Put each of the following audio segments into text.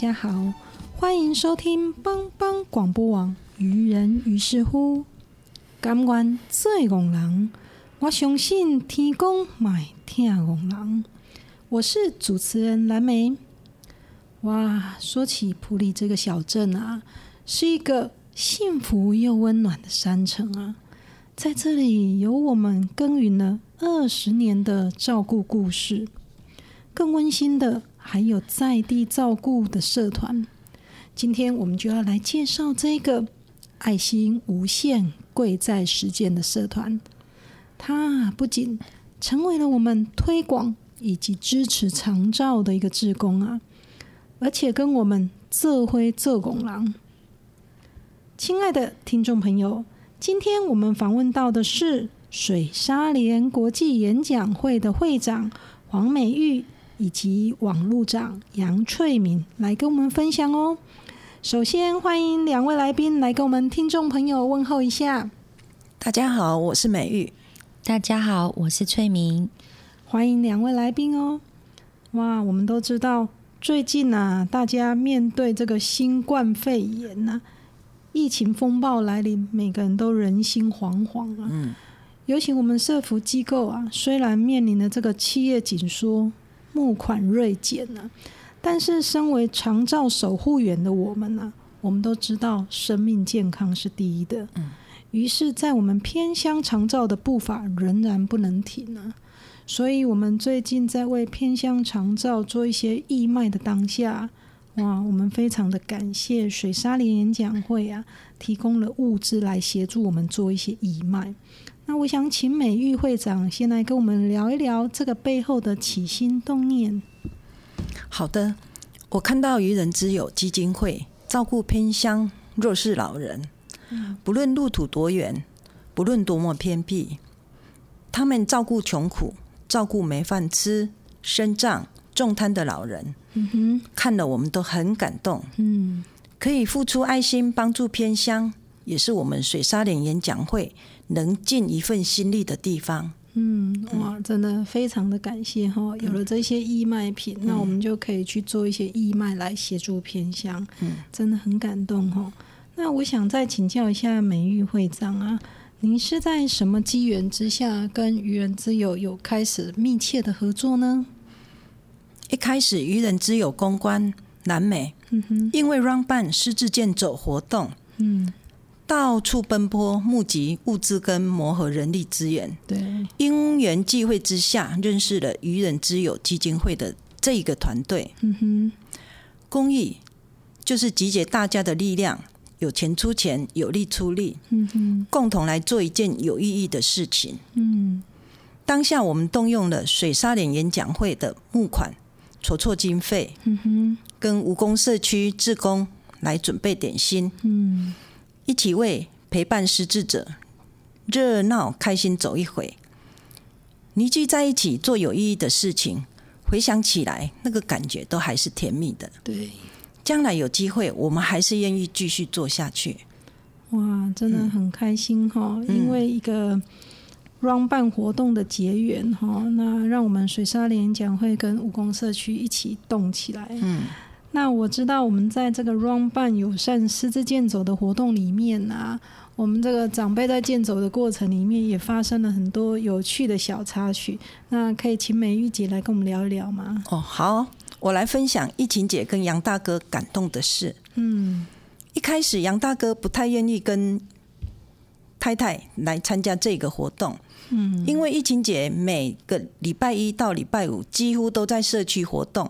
大家好，欢迎收听帮帮广播网愚人于是乎。甘愿做戆人，我相信天公买听戆人。我是主持人蓝莓。哇，说起普里这个小镇啊，是一个幸福又温暖的山城啊，在这里有我们耕耘了二十年的照顾故事，更温馨的。还有在地照顾的社团，今天我们就要来介绍这个爱心无限、贵在实践的社团。它不仅成为了我们推广以及支持长照的一个志工啊，而且跟我们这辉这拱狼。亲爱的听众朋友，今天我们访问到的是水沙连国际演讲会的会长黄美玉。以及网路长杨翠敏来跟我们分享哦。首先欢迎两位来宾来跟我们听众朋友问候一下。大家好，我是美玉。大家好，我是翠明。欢迎两位来宾哦。哇，我们都知道最近啊，大家面对这个新冠肺炎呐，疫情风暴来临，每个人都人心惶惶啊。嗯。尤其我们社福机构啊，虽然面临的这个企业紧缩。募款锐减呢，但是身为长照守护员的我们呢，我们都知道生命健康是第一的。嗯，于是，在我们偏乡长照的步伐仍然不能停啊，所以我们最近在为偏乡长照做一些义卖的当下，哇，我们非常的感谢水沙连演讲会啊，提供了物资来协助我们做一些义卖。那我想请美玉会长先来跟我们聊一聊这个背后的起心动念。好的，我看到愚人之友基金会照顾偏乡弱势老人，不论路途多远，不论多么偏僻，他们照顾穷苦、照顾没饭吃、身障、重瘫的老人，嗯哼，看了我们都很感动。嗯，可以付出爱心帮助偏乡，也是我们水沙脸演讲会。能尽一份心力的地方，嗯，哇，真的非常的感谢哈！有了这些义卖品，那我们就可以去做一些义卖来协助偏乡，嗯，真的很感动哈。那我想再请教一下美玉会长啊，您是在什么机缘之下跟愚人之友有开始密切的合作呢？一开始愚人之友公关南美，嗯哼，因为 Run 办狮子健走活动，嗯。到处奔波，募集物资跟磨合人力资源。对，因缘际会之下，认识了愚人之友基金会的这一个团队。嗯哼，公益就是集结大家的力量，有钱出钱，有力出力。嗯哼，共同来做一件有意义的事情。嗯，当下我们动用了水沙脸演讲会的募款筹措经费。嗯哼，跟蜈蚣社区志工来准备点心。嗯。一起为陪伴失智者热闹开心走一回，凝聚在一起做有意义的事情，回想起来那个感觉都还是甜蜜的。对，将来有机会，我们还是愿意继续做下去。哇，真的很开心哈！因为一个 run 办活动的结缘哈，那让我们水沙联讲会跟武功社区一起动起来。嗯。那我知道我们在这个 Run 办友善师资健走的活动里面啊，我们这个长辈在健走的过程里面也发生了很多有趣的小插曲。那可以请美玉姐来跟我们聊一聊吗？哦，好，我来分享疫情姐跟杨大哥感动的事。嗯，一开始杨大哥不太愿意跟太太来参加这个活动，嗯，因为疫情姐每个礼拜一到礼拜五几乎都在社区活动，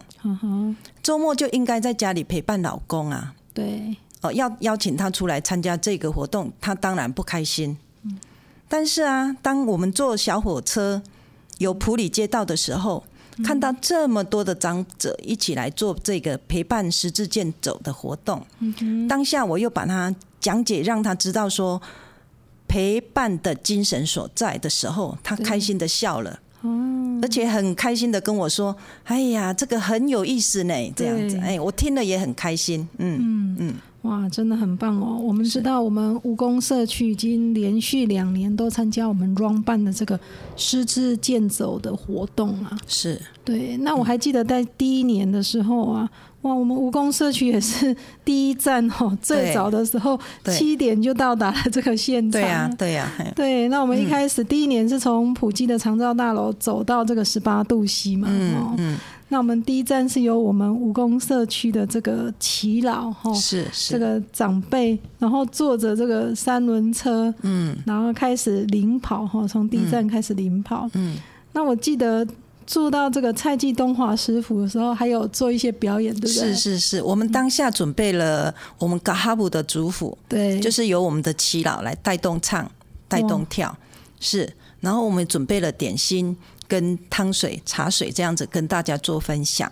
周末就应该在家里陪伴老公啊。对，哦，要邀请他出来参加这个活动，他当然不开心。但是啊，当我们坐小火车有普里街道的时候，看到这么多的长者一起来做这个陪伴十字健走的活动，当下我又把他讲解，让他知道说陪伴的精神所在的时候，他开心的笑了。而且很开心的跟我说：“哎呀，这个很有意思呢。”这样子，哎，我听了也很开心。嗯嗯嗯，哇，真的很棒哦！我们知道，我们蜈蚣社区已经连续两年都参加我们 Run 办的这个失智健走的活动啊。是对，那我还记得在第一年的时候啊，哇，我们蜈蚣社区也是第一站哦，最早的时候七点就到达了这个现场。对呀、对呀、嘿。对，那我们一开始、第一年是从普基的长照大楼走到这个十八度西嘛，哦。嗯，嗯，那我们第一站是由我们蜈蚣社区的这个耆老哈，是是。这个长辈，然后坐着这个三轮车，嗯。然后开始领跑哈，从第一站开始领跑。嗯，那我记得做到这个蔡记东华师傅的时候，还有做一些表演，对不对？是是是，我们当下准备了我们嘎哈布的主辅，对，就是由我们的耆老来带动唱、带动跳，是，然后我们准备了点心。跟汤水、茶水这样子跟大家做分享，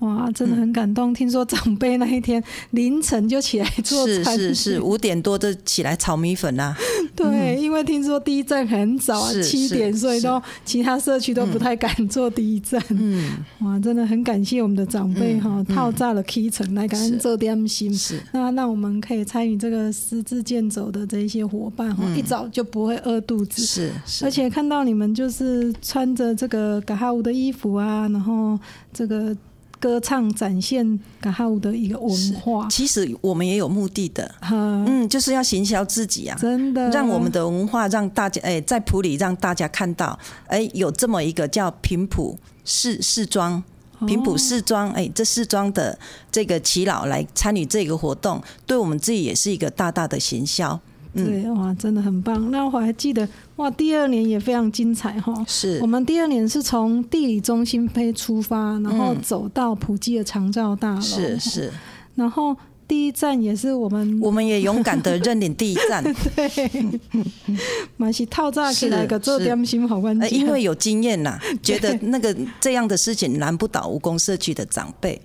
哇，真的很感动。听说长辈那一天凌晨就起来做是餐，是是，五点多就起来炒米粉啦、对，因为听说第一站很早啊，七点，所以都其他社区都不太敢做第一站。嗯，哇，真的很感谢我们的长辈哈，套炸了 K 层来感恩做点心。是那让我们可以参与这个十字健走的这一些伙伴哈，一早就不会饿肚子。是是，而且看到你们就是穿着这个嘎哈乌的衣服啊，然后这个歌唱展现噶哈舞的一个文化，其实我们也有目的的，哈，嗯，就是要行销自己啊，真的让我们的文化让大家哎、在普里让大家看到，哎、有这么一个叫平埔试试装。平埔试装，哎、这试装的这个耆老来参与这个活动，对我们自己也是一个大大的行销。嗯，对哇，真的很棒。那我还记得哇，第二年也非常精彩哈。是。我们第二年是从地理中心飞出发，然后走到普吉的长照大楼，是是，然后第一站也是我们我们也勇敢的认领第一站，对，马西套炸起来是个做是点心好关呃键，因为有经验啦，觉得那个这样的事情难不倒蜈蚣社区的长辈。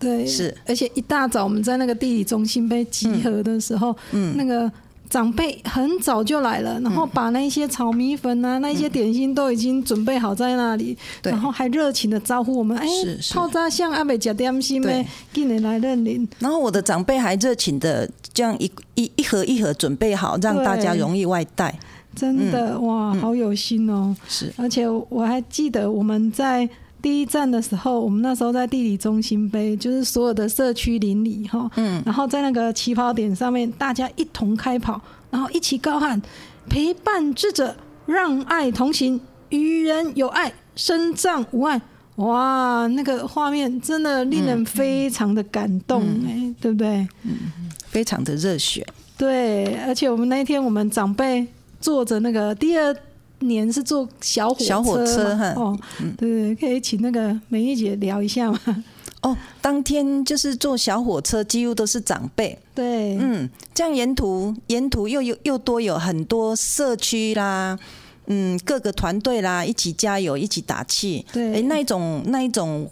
对是，而且一大早我们在那个地理中心被集合的时候，嗯。那个。长辈很早就来了，然后把那些炒米粉啊、那些点心都已经准备好在那里，对。然后还热情的招呼我们，哎泡炸像阿北夹点心对呗，进来来认领。然后我的长辈还热情的这样一一一盒一盒准备好，让大家容易外带。真的、哇，好有心哦！是。而且我还记得我们在第一站的时候，我们那时候在地理中心杯，就是所有的社区邻里哈，嗯，然后在那个起跑点上面，大家一同开跑，然后一起高喊“陪伴智者，让爱同行，与人有爱，身障无碍”。哇，那个画面真的令人非常的感动哎、对不对？非常的热血。对，而且我们那一天我们长辈坐着那个第二年是坐小火车，小火车哈哦，对对，可以请那个梅玉姐聊一下嘛？哦，当天就是坐小火车，几乎都是长辈。对，嗯，这样沿途沿途又有又多有很多社区啦，嗯，各个团队啦，一起加油，一起打气。对哎，那一种那一种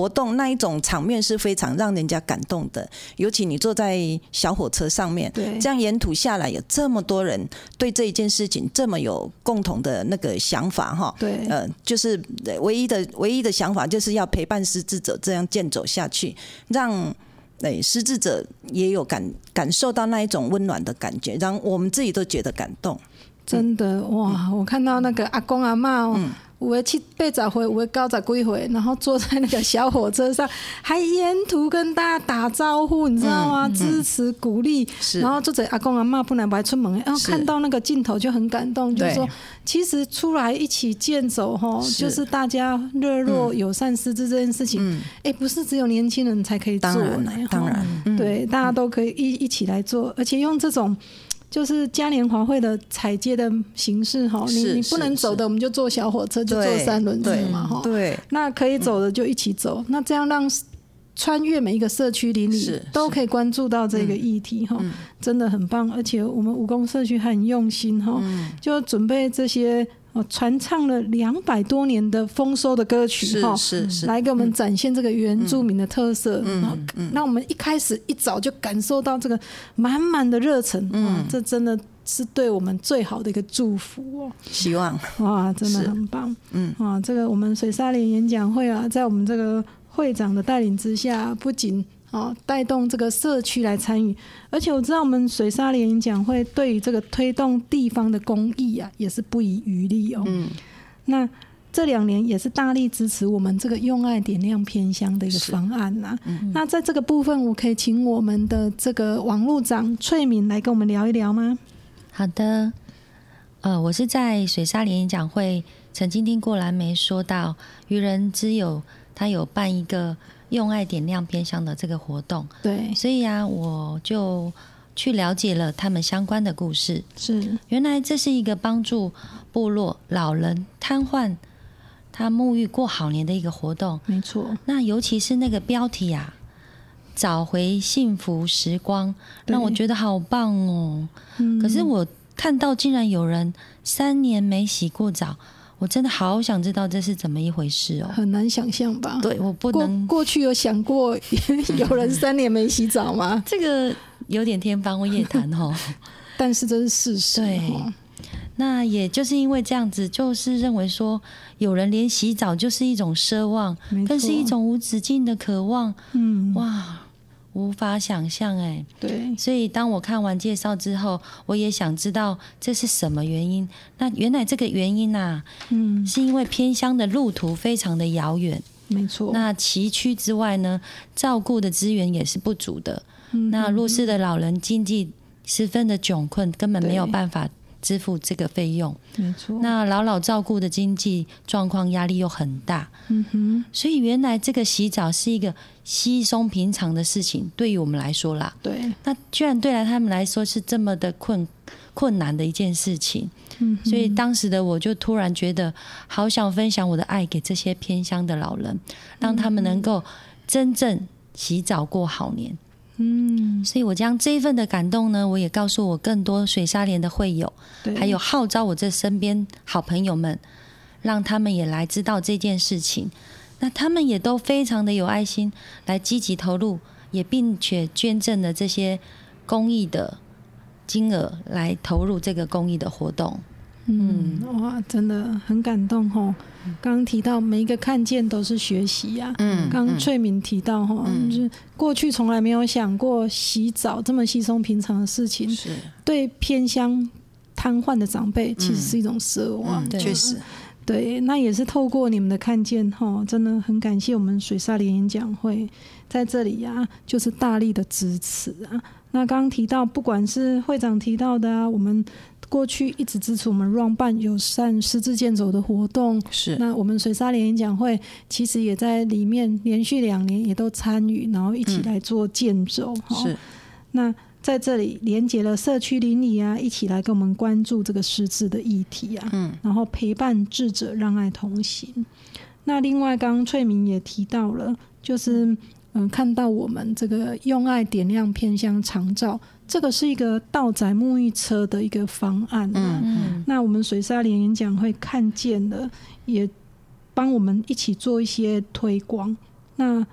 活动，那一种场面是非常让人家感动的。尤其你坐在小火车上面，对这样沿途下来有这么多人对这一件事情这么有共同的那个想法哈。对呃，就是呃唯一的唯一的想法就是要陪伴失智者这样健走下去，让。对，失智者也有感感受到那一种温暖的感觉，让我们自己都觉得感动。真的哇！我看到那个阿公阿妈哦，五个七八十回，五个高十几回，然后坐在那个小火车上，还沿途跟大家打招呼，你知道吗？支持鼓励，然后坐在阿公阿妈不能白出门，然后看到那个镜头就很感动，就是说，其实出来一起健走吼，就是大家热络友善师资这件事情，哎，不是只有年轻人才可以做，当然，对，大家都可以一一起来做，而且用这种。就是嘉年华会的彩街的形式哈，你你不能走的，我们就坐小火车，就坐三轮车嘛哈。对，那可以走的就一起走，那这样让穿越每一个社区邻里都可以关注到这个议题哈，真的很棒。而且我们武功社区很用心哈，就准备这些。哦，传唱了两百多年的丰收的歌曲哈，是是，来给我们展现这个原住民的特色。嗯嗯，那我们一开始一早就感受到这个满满的热忱，嗯，这真的是对我们最好的一个祝福哦。希望哇，真的很棒。嗯啊，这个我们水沙连演讲会啊，在我们这个会长的带领之下，不仅哦，带动这个社区来参与，而且我知道我们水沙联营讲会对于这个推动地方的公益啊，也是不遗余力哦。嗯，那这两年也是大力支持我们这个用爱点亮偏乡的一个方案呐。那在这个部分，我可以请我们的这个网络长翠敏来跟我们聊一聊吗？好的，呃，我是在水沙联营讲会曾经听过蓝莓说到，愚人之友他有办一个。用爱点亮偏乡的这个活动，对，所以啊，我就去了解了他们相关的故事。是，原来这是一个帮助部落老人瘫痪他沐浴过好年的一个活动。没错。那尤其是那个标题啊，“找回幸福时光”，让我觉得好棒哦。嗯。可是我看到竟然有人三年没洗过澡。我真的好想知道这是怎么一回事哦，很难想象吧？对我不能过去有想过 有人三年没洗澡吗？这个有点天方夜谭哦，但是这是事实。对，那也就是因为这样子，就是认为说有人连洗澡就是一种奢望，更是一种无止境的渴望。嗯，哇。无法想象哎，对，所以当我看完介绍之后，我也想知道这是什么原因。那原来这个原因呐，嗯，是因为偏乡的路途非常的遥远，没错。那崎岖之外呢，照顾的资源也是不足的。那弱势的老人经济十分的窘困，根本没有办法。支付这个费用，没错。那老老照顾的经济状况压力又很大，嗯哼。所以原来这个洗澡是一个稀松平常的事情，对于我们来说啦，对。那居然对来他们来说是这么的困困难的一件事情，嗯。所以当时的我就突然觉得，好想分享我的爱给这些偏乡的老人，让他们能够真正洗澡过好年。嗯，所以我将这一份的感动呢，我也告诉我更多水沙连的会友，还有号召我这身边好朋友们，让他们也来知道这件事情。那他们也都非常的有爱心，来积极投入，也并且捐赠了这些公益的金额来投入这个公益的活动。嗯，哇，真的很感动哈。刚刚提到每一个看见都是学习呀。嗯，刚刚翠敏提到哈，就是过去从来没有想过洗澡这么稀松平常的事情，是对偏乡瘫痪的长辈其实是一种奢望。确实，对，那也是透过你们的看见哈，真的很感谢我们水沙联演讲会在这里呀，就是大力的支持啊。那刚刚提到，不管是会长提到的啊，我们。过去一直支持我们 Run 办友善失智健走的活动，是那我们水沙联演讲会其实也在里面连续两年也都参与，然后一起来做健走。是那在这里连接了社区邻里啊，一起来跟我们关注这个失智的议题啊，嗯，然后陪伴智者让爱同行。那另外，刚刚翠明也提到了，就是嗯，看到我们这个用爱点亮偏乡长照。这个是一个道载沐浴车的一个方案嗯嗯，那我们水沙连演讲会看见了，也帮我们一起做一些推广。那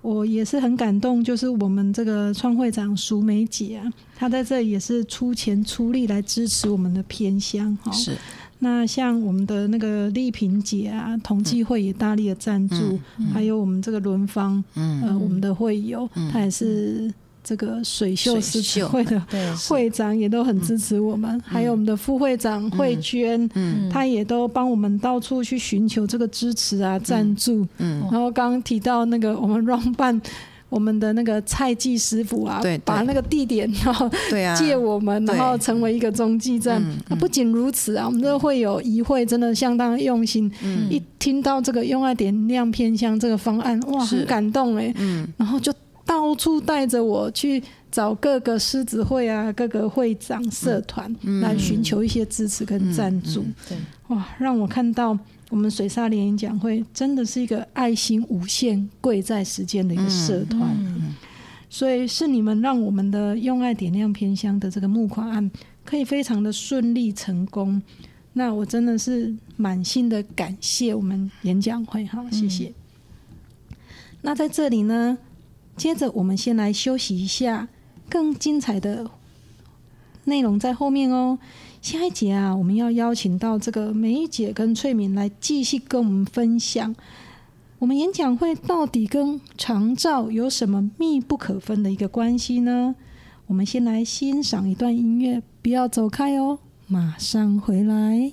我也是很感动，就是我们这个创会长淑梅姐啊，她在这里也是出钱出力来支持我们的偏乡哈。是。那像我们的那个丽萍姐啊，同济会也大力的赞助，还有我们这个轮方，呃，我们的会友，他也是。这个水秀狮子会的对会长也都很支持我们，还有我们的副会长慧娟，嗯，他也都帮我们到处去寻求这个支持啊、赞助，嗯，然后刚刚提到那个我们 run 办。我们的那个菜记师傅啊，对对把那个地点然后对啊借我们，对然后成为一个中继站。那不仅如此啊，我们这会有议会真的相当用心。嗯一听到这个用爱点亮偏向这个方案，哇，很感动哎。然后就到处带着我去找各个狮子会啊、各个会长、社团来寻求一些支持跟赞助。对，哇，让我看到我们水沙联演讲会真的是一个爱心无限、贵在时间的一个社团。所以是你们让我们的用爱点亮偏乡的这个募款案可以非常的顺利成功。那我真的是满心的感谢我们演讲会，好，谢谢。那在这里呢，接着我们先来休息一下，更精彩的内容在后面哦。下一节啊，我们要邀请到这个梅姐跟翠敏来继续跟我们分享，我们演讲会到底跟长照有什么密不可分的一个关系呢？我们先来欣赏一段音乐，不要走开哦，马上回来。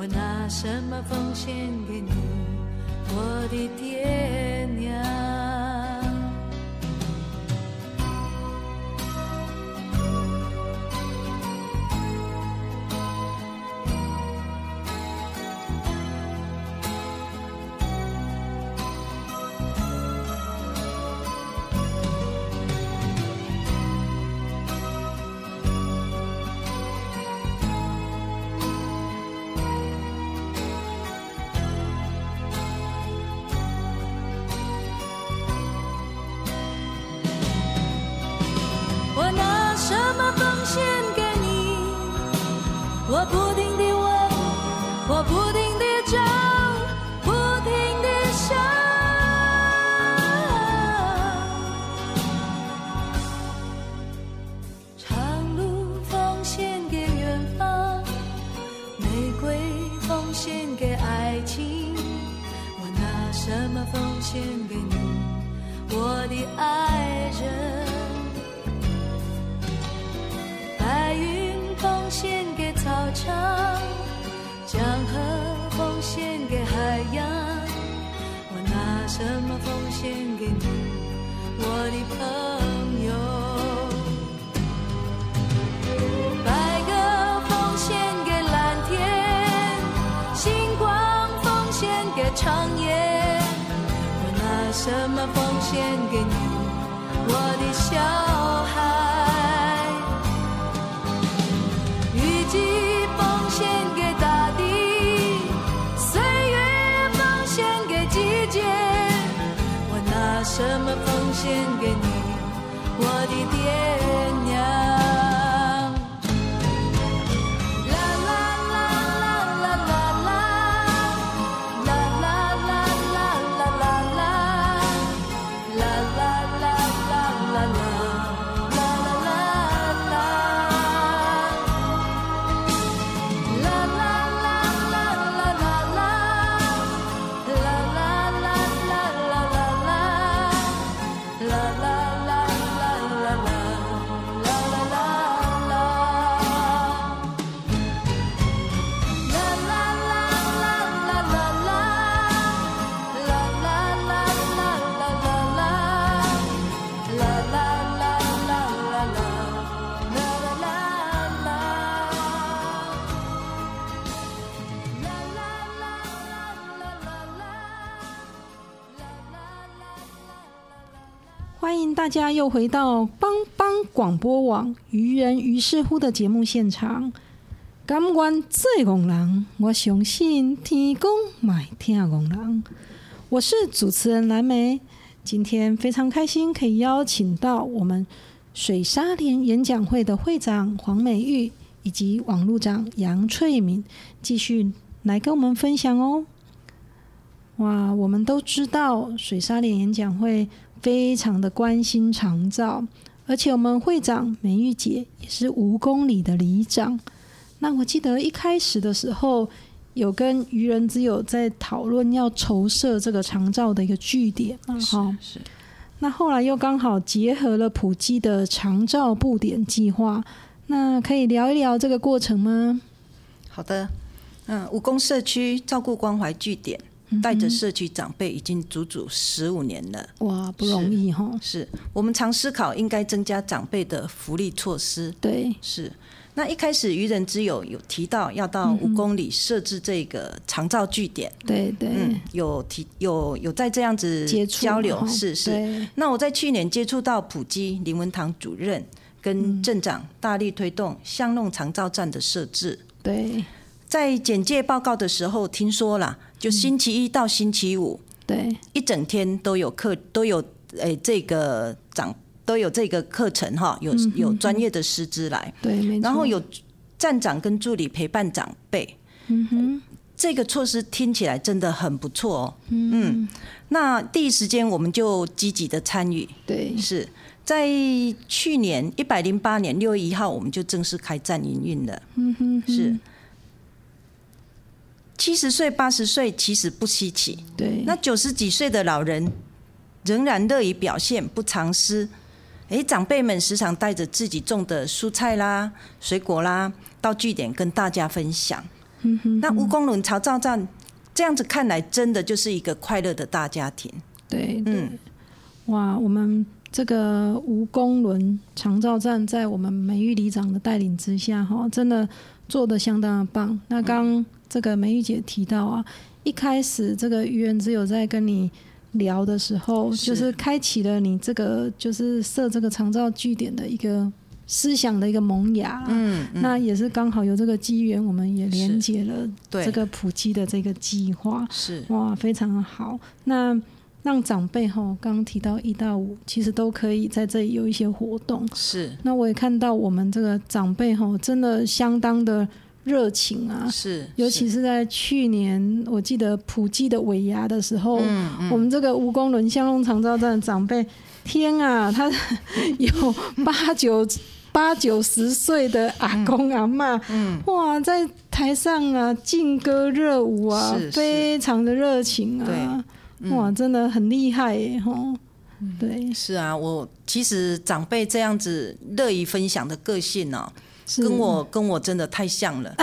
我拿什么奉献给你，我的爹娘？朋友。白鸽奉献给蓝天星光奉献给长夜我拿什么奉献？给欢迎大家又回到帮帮广播网愚人于是乎的节目现场。感官最戆人，我相信天公买听戆人。我是主持人蓝莓，今天非常开心可以邀请到我们水沙连演讲会的会长黄美玉以及网络长杨翠敏，继续来跟我们分享哦。哇，我们都知道水沙连演讲会非常的关心长照，而且我们会长美玉姐也是五公里的里长。那我记得一开始的时候，有跟愚人之友在讨论要筹设这个长照的一个据点嘛，哈。是。那后来又刚好结合了普基的长照布点计划，那可以聊一聊这个过程吗？好的，嗯，武功社区照顾关怀据点，带着社区长辈已经足足十五年了。哇，不容易哈。是我们常思考应该增加长辈的福利措施。对，是。那一开始愚人之友有提到要到五公里设置这个长照据点，对对，嗯，有提有有在这样子交流，是是。那我在去年接触到普基林文堂主任跟镇长大力推动巷弄长照站的设置，对。在简介报告的时候听说了，就星期一到星期五，对，一整天都有课都有诶这个长。都有这个课程哈，有有专业的师资来，对，然后有站长跟助理陪伴长辈，嗯哼，这个措施听起来真的很不错哦，嗯，那第一时间我们就积极的参与，对，是。在去年一百零八年六月一号，我们就正式开站营运了，嗯哼，是七十岁八十岁其实不稀奇，对，那九十几岁的老人仍然乐于表现，不藏私。哎，长辈们时常带着自己种的蔬菜啦、水果啦，到据点跟大家分享。那蜈蚣轮潮照站这样子看来，真的就是一个快乐的大家庭。对，嗯，哇，我们这个蜈蚣轮长照站在我们美玉里长的带领之下，哈，真的做的相当的棒。那刚这个梅玉姐提到啊，一开始这个愚人只有在跟你。聊的时候，就是开启了你这个就是设这个长照据点的一个思想的一个萌芽。嗯，那也是刚好有这个机缘，我们也连接了这个普及的这个计划。是哇，非常好。那让长辈哈，刚刚提到一到五，其实都可以在这里有一些活动。是。那我也看到我们这个长辈哈，真的相当的。热情啊，是，尤其是在去年，我记得普济的尾牙的时候，我们这个蜈蚣轮香龙长照站的长辈，天啊，他 有八九八九十岁的阿公阿妈，哇，在台上啊，劲歌热舞啊，非常的热情啊，哇，真的很厉害耶，吼，对，是啊，我其实长辈这样子乐于分享的个性呢。跟我跟我真的太像了，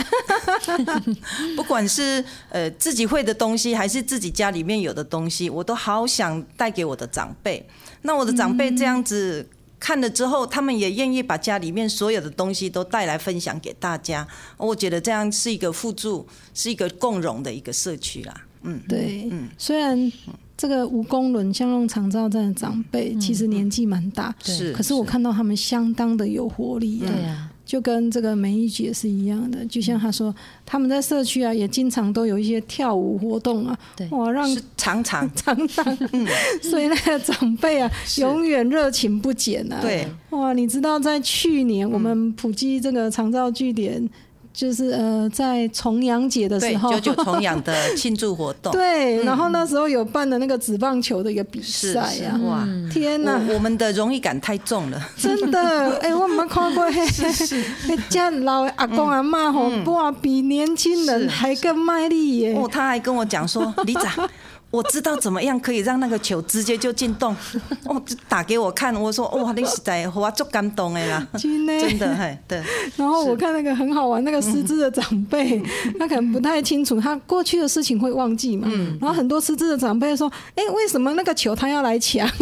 不管是呃自己会的东西，还是自己家里面有的东西，我都好想带给我的长辈。那我的长辈这样子看了之后，他们也愿意把家里面所有的东西都带来分享给大家。我觉得这样是一个互助，是一个共荣的一个社区啦。嗯，对，嗯，虽然这个蜈蚣轮相用长照站的长辈其实年纪蛮大，是，可是我看到他们相当的有活力。对啊。就跟这个梅姨姐是一样的，就像她说，他们在社区啊，也经常都有一些跳舞活动啊，哇，让常常。常常，所以那个长辈啊，永远热情不减啊。对，哇，你知道在去年我们普及这个长照据点。就是呃，在重阳节的时候，九九 重阳的庆祝活动。对，然后那时候有办的那个纸棒球的一个比赛呀，哇，天哪，我们的荣誉感太重了，真的，哎，我们看过，是是，家老阿公阿妈吼，哇，比年轻人还更卖力耶。哦，他还跟我讲说，李长。我知道怎么样可以让那个球直接就进洞，哦，就打给我看。我说哇，你实在我足感动的啦，真的嘿，对。然后我看那个很好玩，那个失智的长辈，他可能不太清楚，他过去的事情会忘记嘛。然后很多失智的长辈说：“哎，为什么那个球他要来抢？”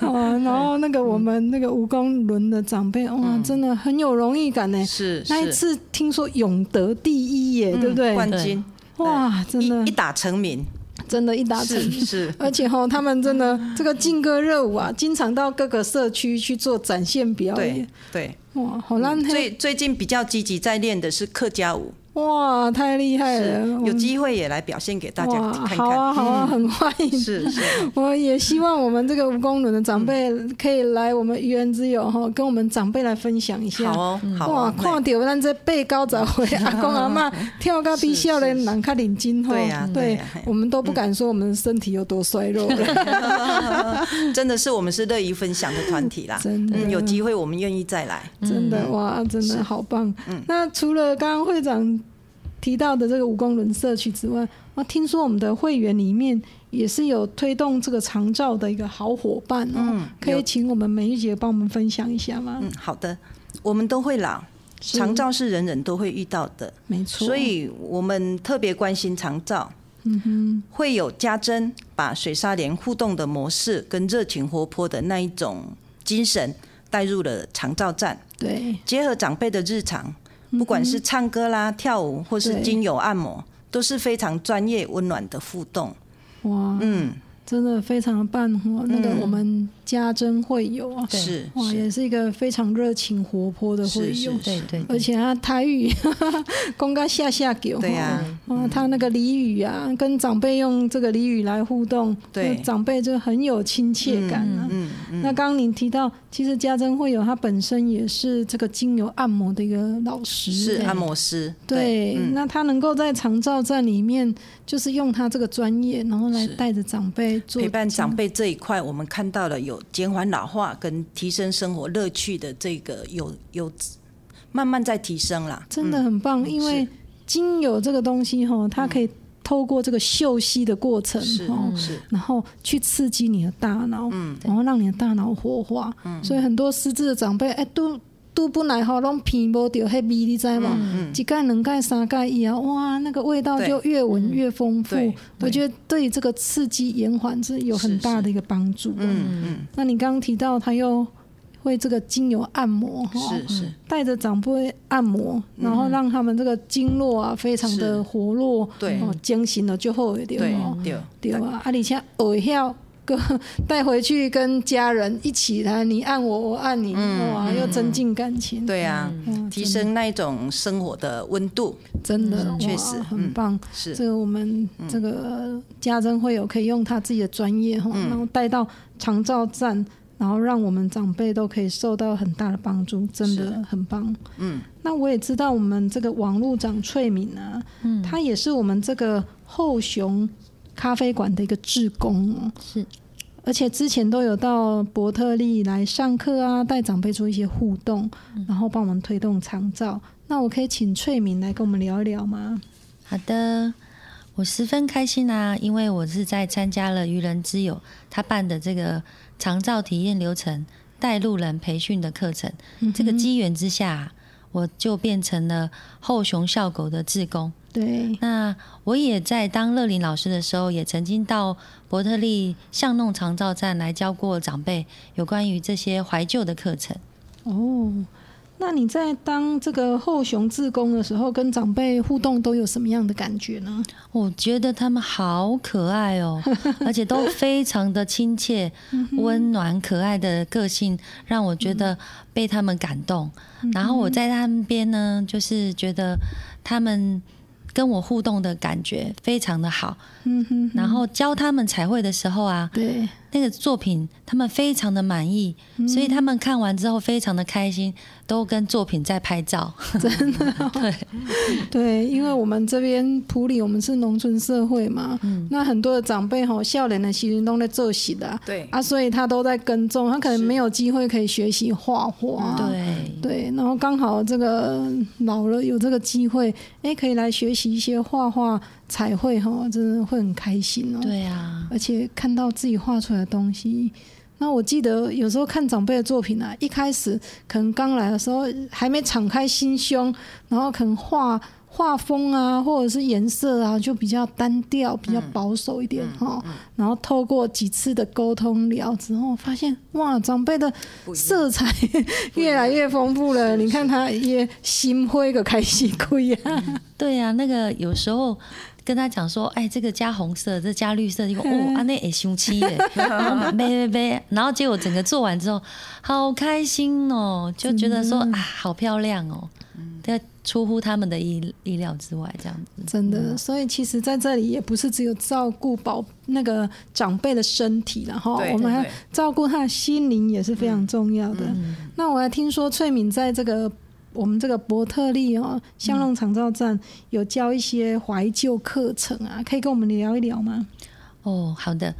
哦，然后那个我们那个蜈蚣轮的长辈，哇，真的很有荣誉感呢。是那一次听说永得第一耶，对不对？冠军。哇，真的，一打成名，真的，一打成。是是，而且哈，他们真的这个劲歌热舞啊，经常到各个社区去做展现表演。对。哇，好烂最最近比较积极在练的是客家舞，哇，太厉害了！有机会也来表现给大家哇，看看。好啊，好啊，嗯很欢迎。是是，我也希望我们这个吴公伦的长辈可以来我们愚人之友哈，跟我们长辈来分享一下。好哦，好哇，哦，看到咱这八九十岁阿公阿妈 跳高比笑的人较认真吼，对呀对我们都不敢说我们身体有多衰弱 真的是我们是乐于分享的团体啦。真的嗯，有机会我们愿意再来。真的哇，真的好棒。那除了刚刚会长提到的这个五光轮社区之外，我听说我们的会员里面也是有推动这个长照的一个好伙伴哦，嗯可以请我们梅玉姐帮我们分享一下吗？嗯，好的，我们都会老，长照是人人都会遇到的，没错，所以我们特别关心长照。嗯哼，会有家珍把水沙连互动的模式跟热情活泼的那一种精神带入了长照站，对，结合长辈的日常，不管是唱歌啦、跳舞或是精油按摩，都是非常专业温暖的互动。哇，嗯，真的非常棒哦。那个嗯我们家珍会友啊，是哇，也是一个非常热情活泼的会友。是是，对对，而且他台语 公个下下给，对呀哦，他那个俚语啊，跟长辈用这个俚语来互动，对。长辈就很有亲切感啊。嗯嗯，那刚刚您提到，其实家珍会友他本身也是这个精油按摩的一个老师，是按摩师，对，嗯。那他能够在长照站里面，就是用他这个专业，然后来带着长辈做陪伴长。辈这一块，我们看到了有减缓老化跟提升生活乐趣的这个有有慢慢在提升啦。真的嗯很棒，因为精油这个东西哈，它可以透过这个嗅吸的过程是，是然后去刺激你的大脑，嗯然后让你的大脑活化。所以很多失智的长辈，哎，都都本来吼拢闻无到迄味，你知吗？一盖、两盖、三盖以后，哇，那个味道就越闻越丰富。我觉得对这个刺激延缓是有很大的一个帮助。嗯嗯，那你刚刚提到他又会这个精油按摩哈，是是。带着长辈按摩，然后让他们这个经络啊非常的活络，对。哦，精神了就好一点对哦，对对。啊，啊，而且耳要跟 带回去跟家人一起来，你按我，我按你，哇，又增进感情，对啊，嗯，提升那一种生活的温度。真的确实很棒。是这个我们这个家珍会有可以用他自己的专业哈，然后带到长照站。然后让我们长辈都可以受到很大的帮助，真的很棒。嗯，那我也知道我们这个王路长翠敏啊，嗯，他也是我们这个后熊咖啡馆的一个志工哦，是，而且之前都有到伯特利来上课啊，带长辈做一些互动，然后帮我们推动长照。那我可以请翠敏来跟我们聊一聊吗？好的，我十分开心啊，因为我是在参加了愚人之友他办的这个长照体验流程带路人培训的课程，这个机缘之下，我就变成了后熊笑狗的志工。对，那我也在当乐林老师的时候，也曾经到伯特利巷弄长照站来教过长辈有关于这些怀旧的课程。哦，那你在当这个后熊志工的时候，跟长辈互动都有什么样的感觉呢？我觉得他们好可爱哦，而且都非常的亲切、温暖、可爱的个性，让我觉得被他们感动。然后我在他们边呢，就是觉得他们跟我互动的感觉非常的好。嗯哼，然后教他们彩绘的时候啊，对，那个作品他们非常的满意，所以他们看完之后非常的开心，都跟作品在拍照。真的。哦、对，对，因为我们这边普里我们是农村社会嘛，那很多的长辈吼，笑脸的时阵都在做戏的啊，对。啊，所以他都在跟踪，他可能没有机会可以学习画画，对，对，然后刚好这个老了有这个机会，哎，可以来学习一些画画、彩绘哈，真的会很开心哦。对啊，而且看到自己画出来的东西。那我记得有时候看长辈的作品啊，一开始可能刚来的时候还没敞开心胸，然后可能画画风啊，或者是颜色啊，就比较单调、比较保守一点哈、然后透过几次的沟通聊之后，发现哇，长辈的色彩越来越丰富了。你看他也心灰个开心亏啊，对啊，那个有时候跟他讲说，哎，这个加红色，这加绿色，结果 哦，啊那也凶气耶，没没没，然后结果整个做完之后，好开心哦，就觉得说啊，好漂亮哦，对，出乎他们的意意料之外，这样子，真的，所以其实在这里也不是只有照顾宝那个长辈的身体了哈，我们还照顾他的心灵也是非常重要的。那我还听说翠敏在这个我们这个伯特利哦香弄长照站有教一些怀旧课程啊，可以跟我们聊一聊吗？哦，好的。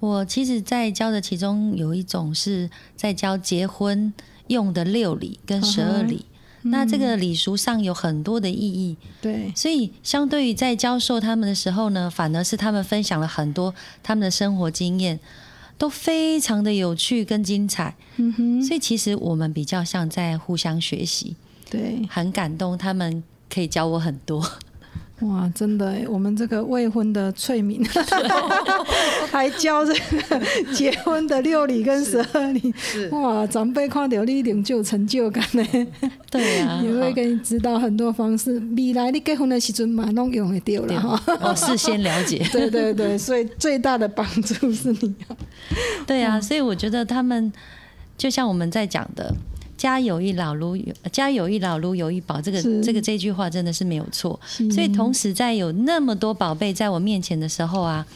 我其实，在教的其中有一种是在教结婚用的六礼跟十二礼。那这个礼俗上有很多的意义，对，所以相对于在教授他们的时候呢，反而是他们分享了很多他们的生活经验，都非常的有趣跟精彩。嗯哼，所以其实我们比较像在互相学习，对，很感动，他们可以教我很多。哇，真的耶，我们这个未婚的翠敏 还教这个 结婚的六礼跟十二礼，哇，长辈看到你一定就有成就感呢，对啊，也会给你指导很多方式。未来你结婚的时阵嘛，弄用会掉了哈。我哦事先了解。对对对，所以最大的帮助是你啊。对啊，所以我觉得他们就像我们在讲的“家有一老如有家有一老如有一宝”，这个这个这句话真的是没有错。所以同时在有那么多宝贝在我面前的时候啊，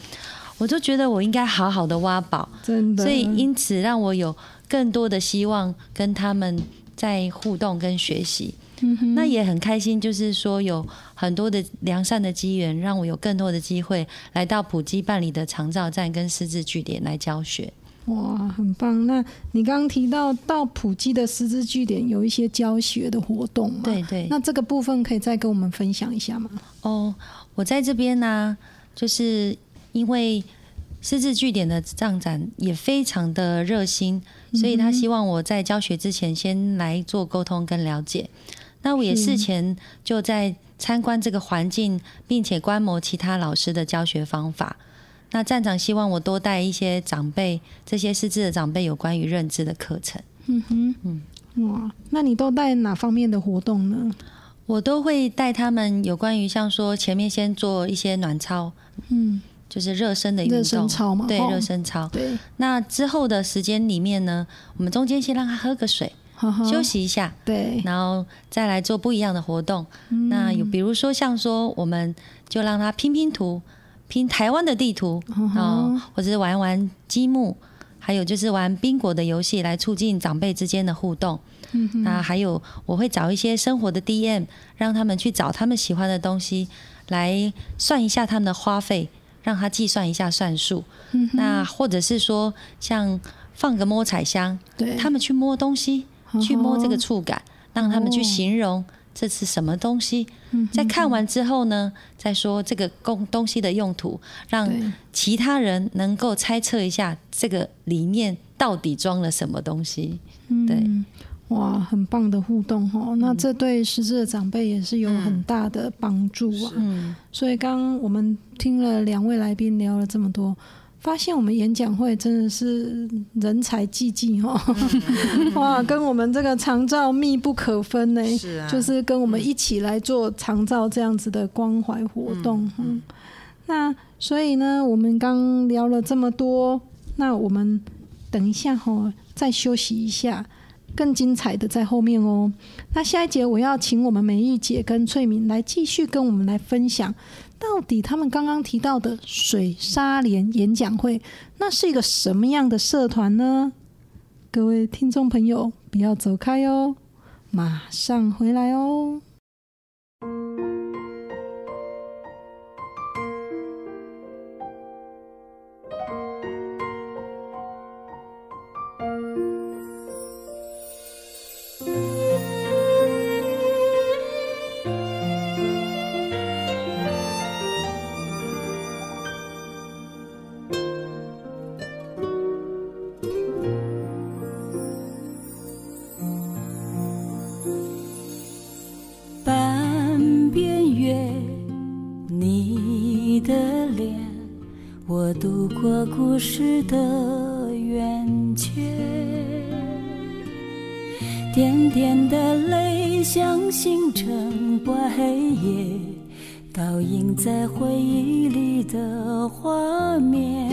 我就觉得我应该好好的挖宝，真的，所以因此让我有更多的希望跟他们在互动跟学习。嗯那也很开心，就是说有很多的良善的机缘，让我有更多的机会来到普基办理的长照站跟师资据点来教学。哇，很棒。那你刚刚提到到普基的师资据点有一些教学的活动嘛？对对那这个部分可以再跟我们分享一下吗？哦，我在这边呢、就是因为师资据点的站长也非常的热心，所以他希望我在教学之前先来做沟通跟了解。那我也事前就在参观这个环境，并且观摩其他老师的教学方法。那站长希望我多带一些长辈，这些失智的长辈有关于认知的课程。嗯哼，嗯，哇，那你都带哪方面的活动呢？我都会带他们有关于像说前面先做一些暖操，嗯，就是热身的运动，热身操嘛对，热身操。对，那之后的时间里面呢，我们中间先让他喝个水，休。息一下，对，然后再来做不一样的活动。嗯那有比如说像说，我们就让他拼拼图，拼台湾的地图，嗯哦，或者是玩玩积木，还有就是玩宾果的游戏来促进长辈之间的互动。嗯那还有我会找一些生活的 DM，让他们去找他们喜欢的东西，来算一下他们的花费，让他计算一下算数。嗯那或者是说，像放个摸彩箱，对，他们去摸东西，哦。去摸这个触感，让他们去形容这是什么东西。嗯在看完之后呢，再说这个公东西的用途，让其他人能够猜测一下这个里面到底装了什么东西。对，嗯哇，很棒的互动哦。那这对失智的长辈也是有很大的帮助啊。嗯，所以刚刚我们听了两位来宾聊了这么多，发现我们演讲会真的是人才济济哦，哇，跟我们这个长照密不可分呢。是啊就是跟我们一起来做长照这样子的关怀活动。嗯，那所以呢，我们刚聊了这么多，那我们等一下哈、再休息一下。更精彩的在后面哦。那下一节我要请我们美玉姐跟翠敏来继续跟我们来分享，到底他们刚刚提到的水沙连演讲会，那是一个什么样的社团呢？各位听众朋友，不要走开哦，马上回来哦。的圆缺。点点的泪像星辰，般黑夜倒映在回忆里的画面。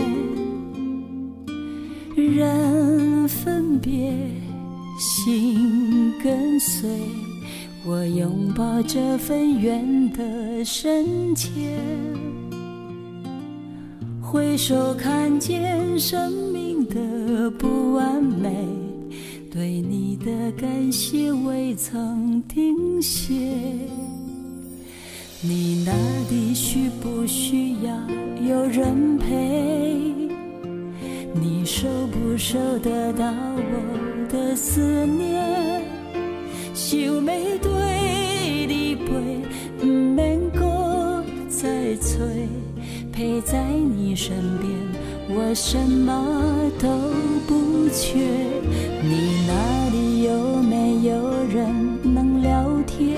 人分别，心跟随，我拥抱这份缘的深切。回首看见生命的不完美，对你的感谢未曾停歇。你那里需不需要有人陪？你收不收得到我的思念？想要对你陪，不免搁再催。陪在你身边，我什么都不缺。你那里有没有人能聊天？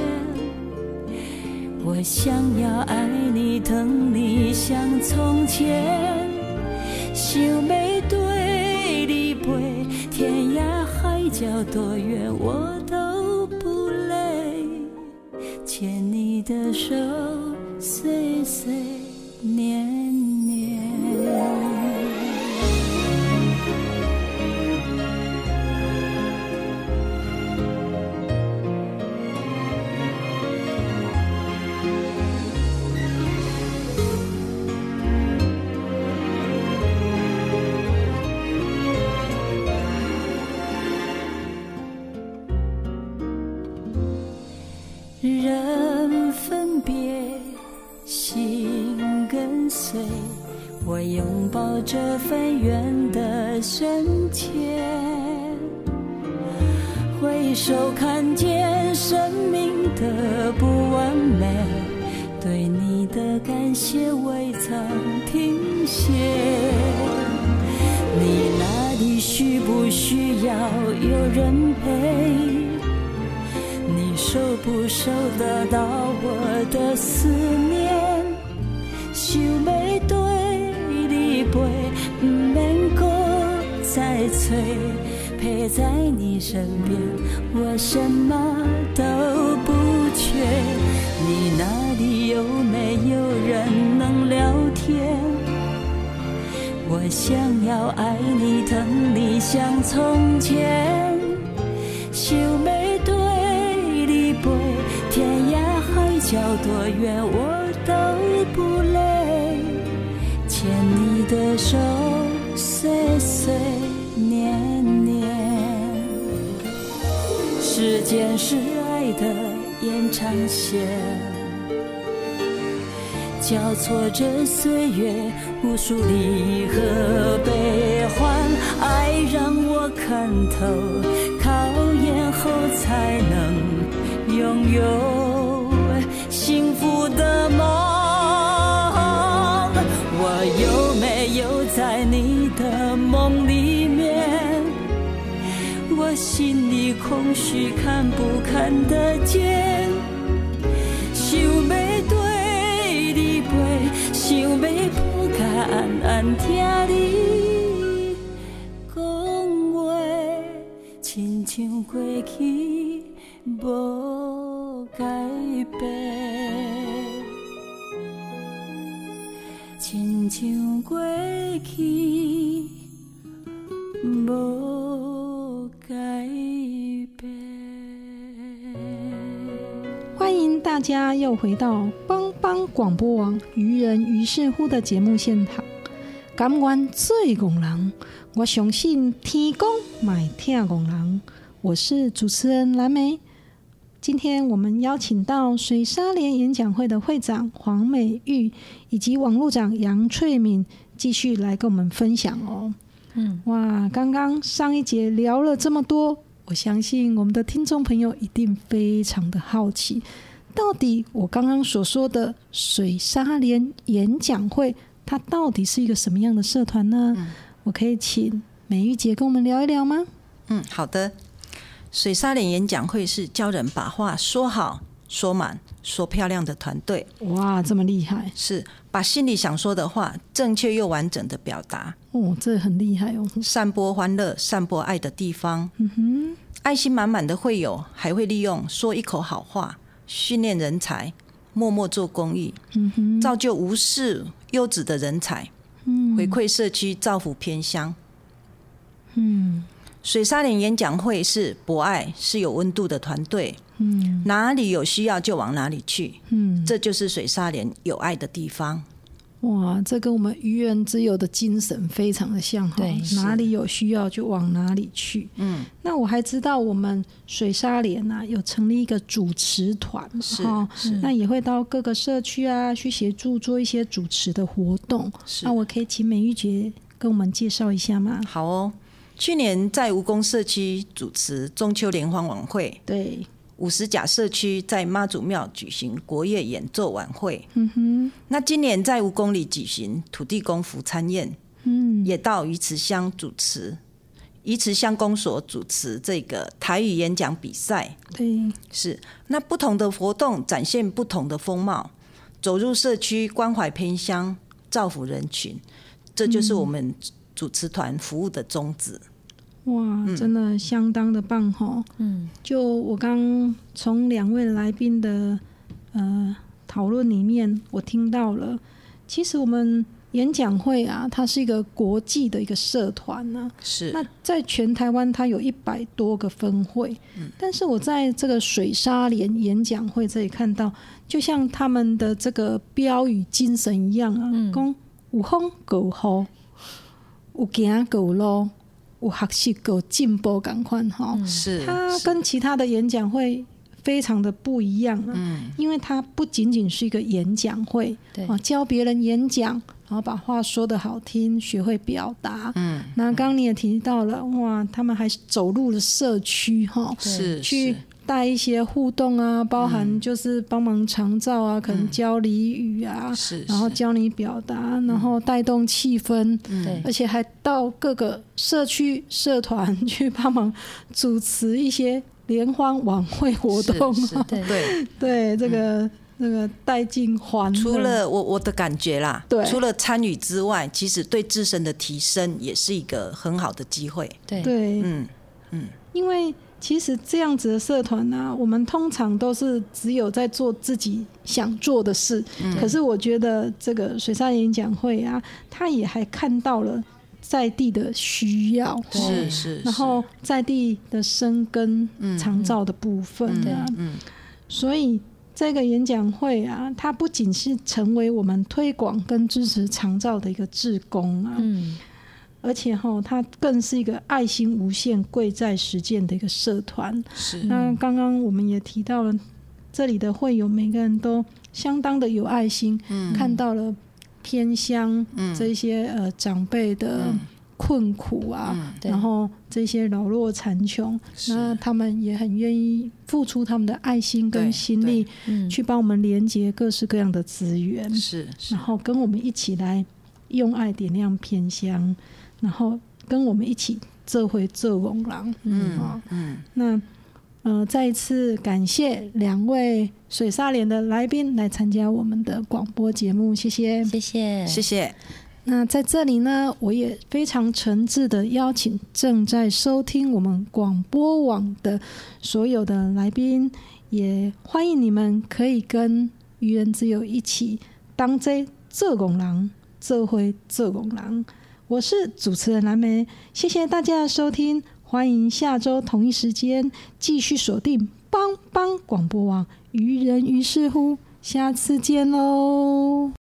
我想要爱你，疼你，像从前。想要对你陪，天涯海角多远我都不累，牵你的手，岁岁年。身边，我什么都不缺。你那里有没有人能聊天？我想要爱你，疼你，像从前。想要对你陪，天涯海角多远我都不累，牵你的手，岁岁年。时间是爱的延长线。交错着岁月，无数离合悲欢，爱让我看透，考验后才能拥有幸福的梦。我有没有在你的梦里面？我心里空虚，看不看得见？想要对你陪，想要抱甲安安听你讲话，亲像过去无改变，亲像过去无大家又回到帮帮广播网愚人于是乎的节目现场。感恩最拱人，我相信天公买听拱人。我是主持人蓝莓。今天我们邀请到水沙连演讲会的会长黄美玉以及网络长杨翠敏，继续来跟我们分享哦。嗯，哇，刚刚上一节聊了这么多，我相信我们的听众朋友一定非常的好奇，到底我刚刚所说的水沙连演讲会，它到底是一个什么样的社团呢？我可以请美玉姐跟我们聊一聊吗？嗯，好的。水沙脸演讲会是教人把话说好、说满、说漂亮的团队，哇，这么厉害是把心里想说的话正确又完整的表达，哦，这很厉害哦。散播欢乐、散播爱的地方。嗯哼，爱心满满的会友还会利用说一口好话训练人才，默默做公益，嗯哼，造就无数优质的人才，嗯。回馈社区，造福偏乡。嗯。水沙连演讲会是博爱、是有温度的团队，嗯。哪里有需要就往哪里去，嗯，这就是水沙连有爱的地方。哇，这跟我们愚人之友的精神非常的像哈，哪里有需要就往哪里去。嗯，那我还知道我们水沙联啊有成立一个主持团是那也会到各个社区啊去协助做一些主持的活动。是那我可以请美玉姐跟我们介绍一下吗？好哦。去年在蜈蚣社区主持中秋联欢晚会，对，五十甲社区在妈祖庙举行国乐演奏晚会。嗯哼，那今年在五公里举行土地公福餐宴，嗯，也到鱼池乡主持，鱼池乡公所主持这个台语演讲比赛。对，是，那不同的活动展现不同的风貌，走入社区关怀偏乡，造福人群，这就是我们主持团服务的宗旨。哇，真的相当的棒哈。嗯，就我刚从两位来宾的呃讨论里面，我听到了，其实我们演讲会啊，它是一个国际的一个社团呢、是，那在全台湾，它有一百多个分会，嗯。但是我在这个水沙连演讲会这里看到，就像他们的这个标语精神一样啊，讲、有风狗吼，有行狗路，有学习有进步，赶快哈。是，它跟其他的演讲会非常的不一样啊，因为它不仅仅是一个演讲会，对。啊，教别人演讲，然后把话说的好听，学会表达。嗯，那刚刚你也提到了，哇，他们还走入了社区哈，是去是带一些互动啊，包含就是帮忙长照啊，可能教俚语啊，是，然后教你表达，然后带动气氛，对。而且还到各个社区社团去帮忙主持一些联欢晚会活动。对。对。对，这个那个带进欢乐，除了我我的感觉啦，对。除了参与之外，其实对自身的提升也是一个很好的机会。对对，嗯，因为其实这样子的社团呢、我们通常都是只有在做自己想做的事。嗯。可是我觉得这个水上演讲会啊，他也还看到了在地的需要，是是，然后在地的生根、嗯长照的部分啊，嗯。所以这个演讲会啊，它不仅是成为我们推广跟支持长照的一个志工啊，嗯，而且哈、它更是一个爱心无限、贵在实践的一个社团。是。那刚刚我们也提到了，这里的会友每个人都相当的有爱心，嗯。看到了偏乡这些呃长辈的困苦啊，对。然后这些老弱残穷，那他们也很愿意付出他们的爱心跟心力，嗯。去帮我们连接各式各样的资源，是是。然后跟我们一起来用爱点亮偏乡，然后跟我们一起这回这翁郎，嗯啊、嗯。那呃，再一次感谢两位水沙连的来宾来参加我们的广播节目，谢谢。谢谢，谢谢，那在这里呢，我也非常诚挚的邀请正在收听我们广播网的所有的来宾，也欢迎你们可以跟愚人之友一起当这这拱狼，这回这拱狼。我是主持人蓝莓，谢谢大家的收听，欢迎下周同一时间继续锁定帮帮广播网愚人于事乎，下次见喽。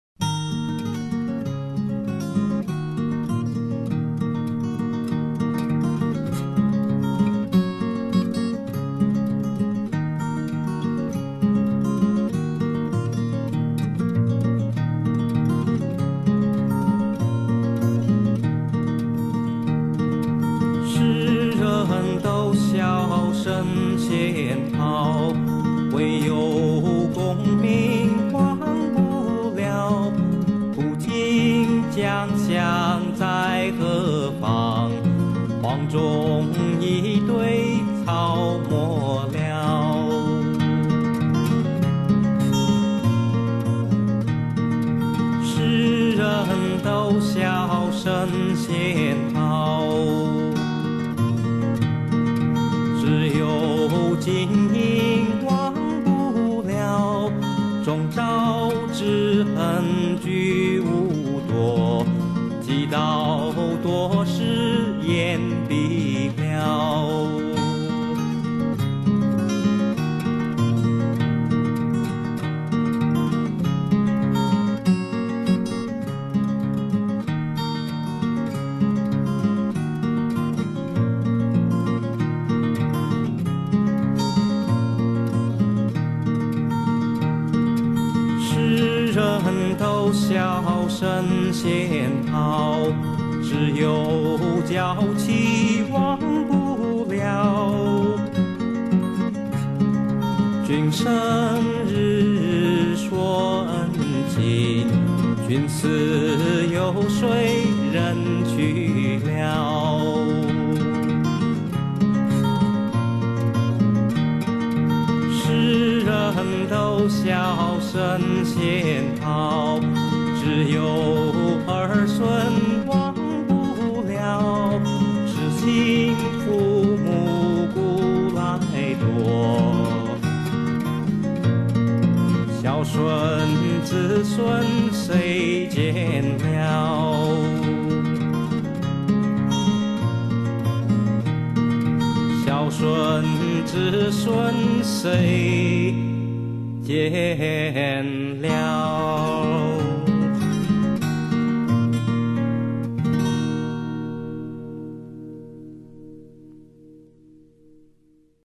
只有娇妻。孙子孙谁见了？小孙子孙谁见？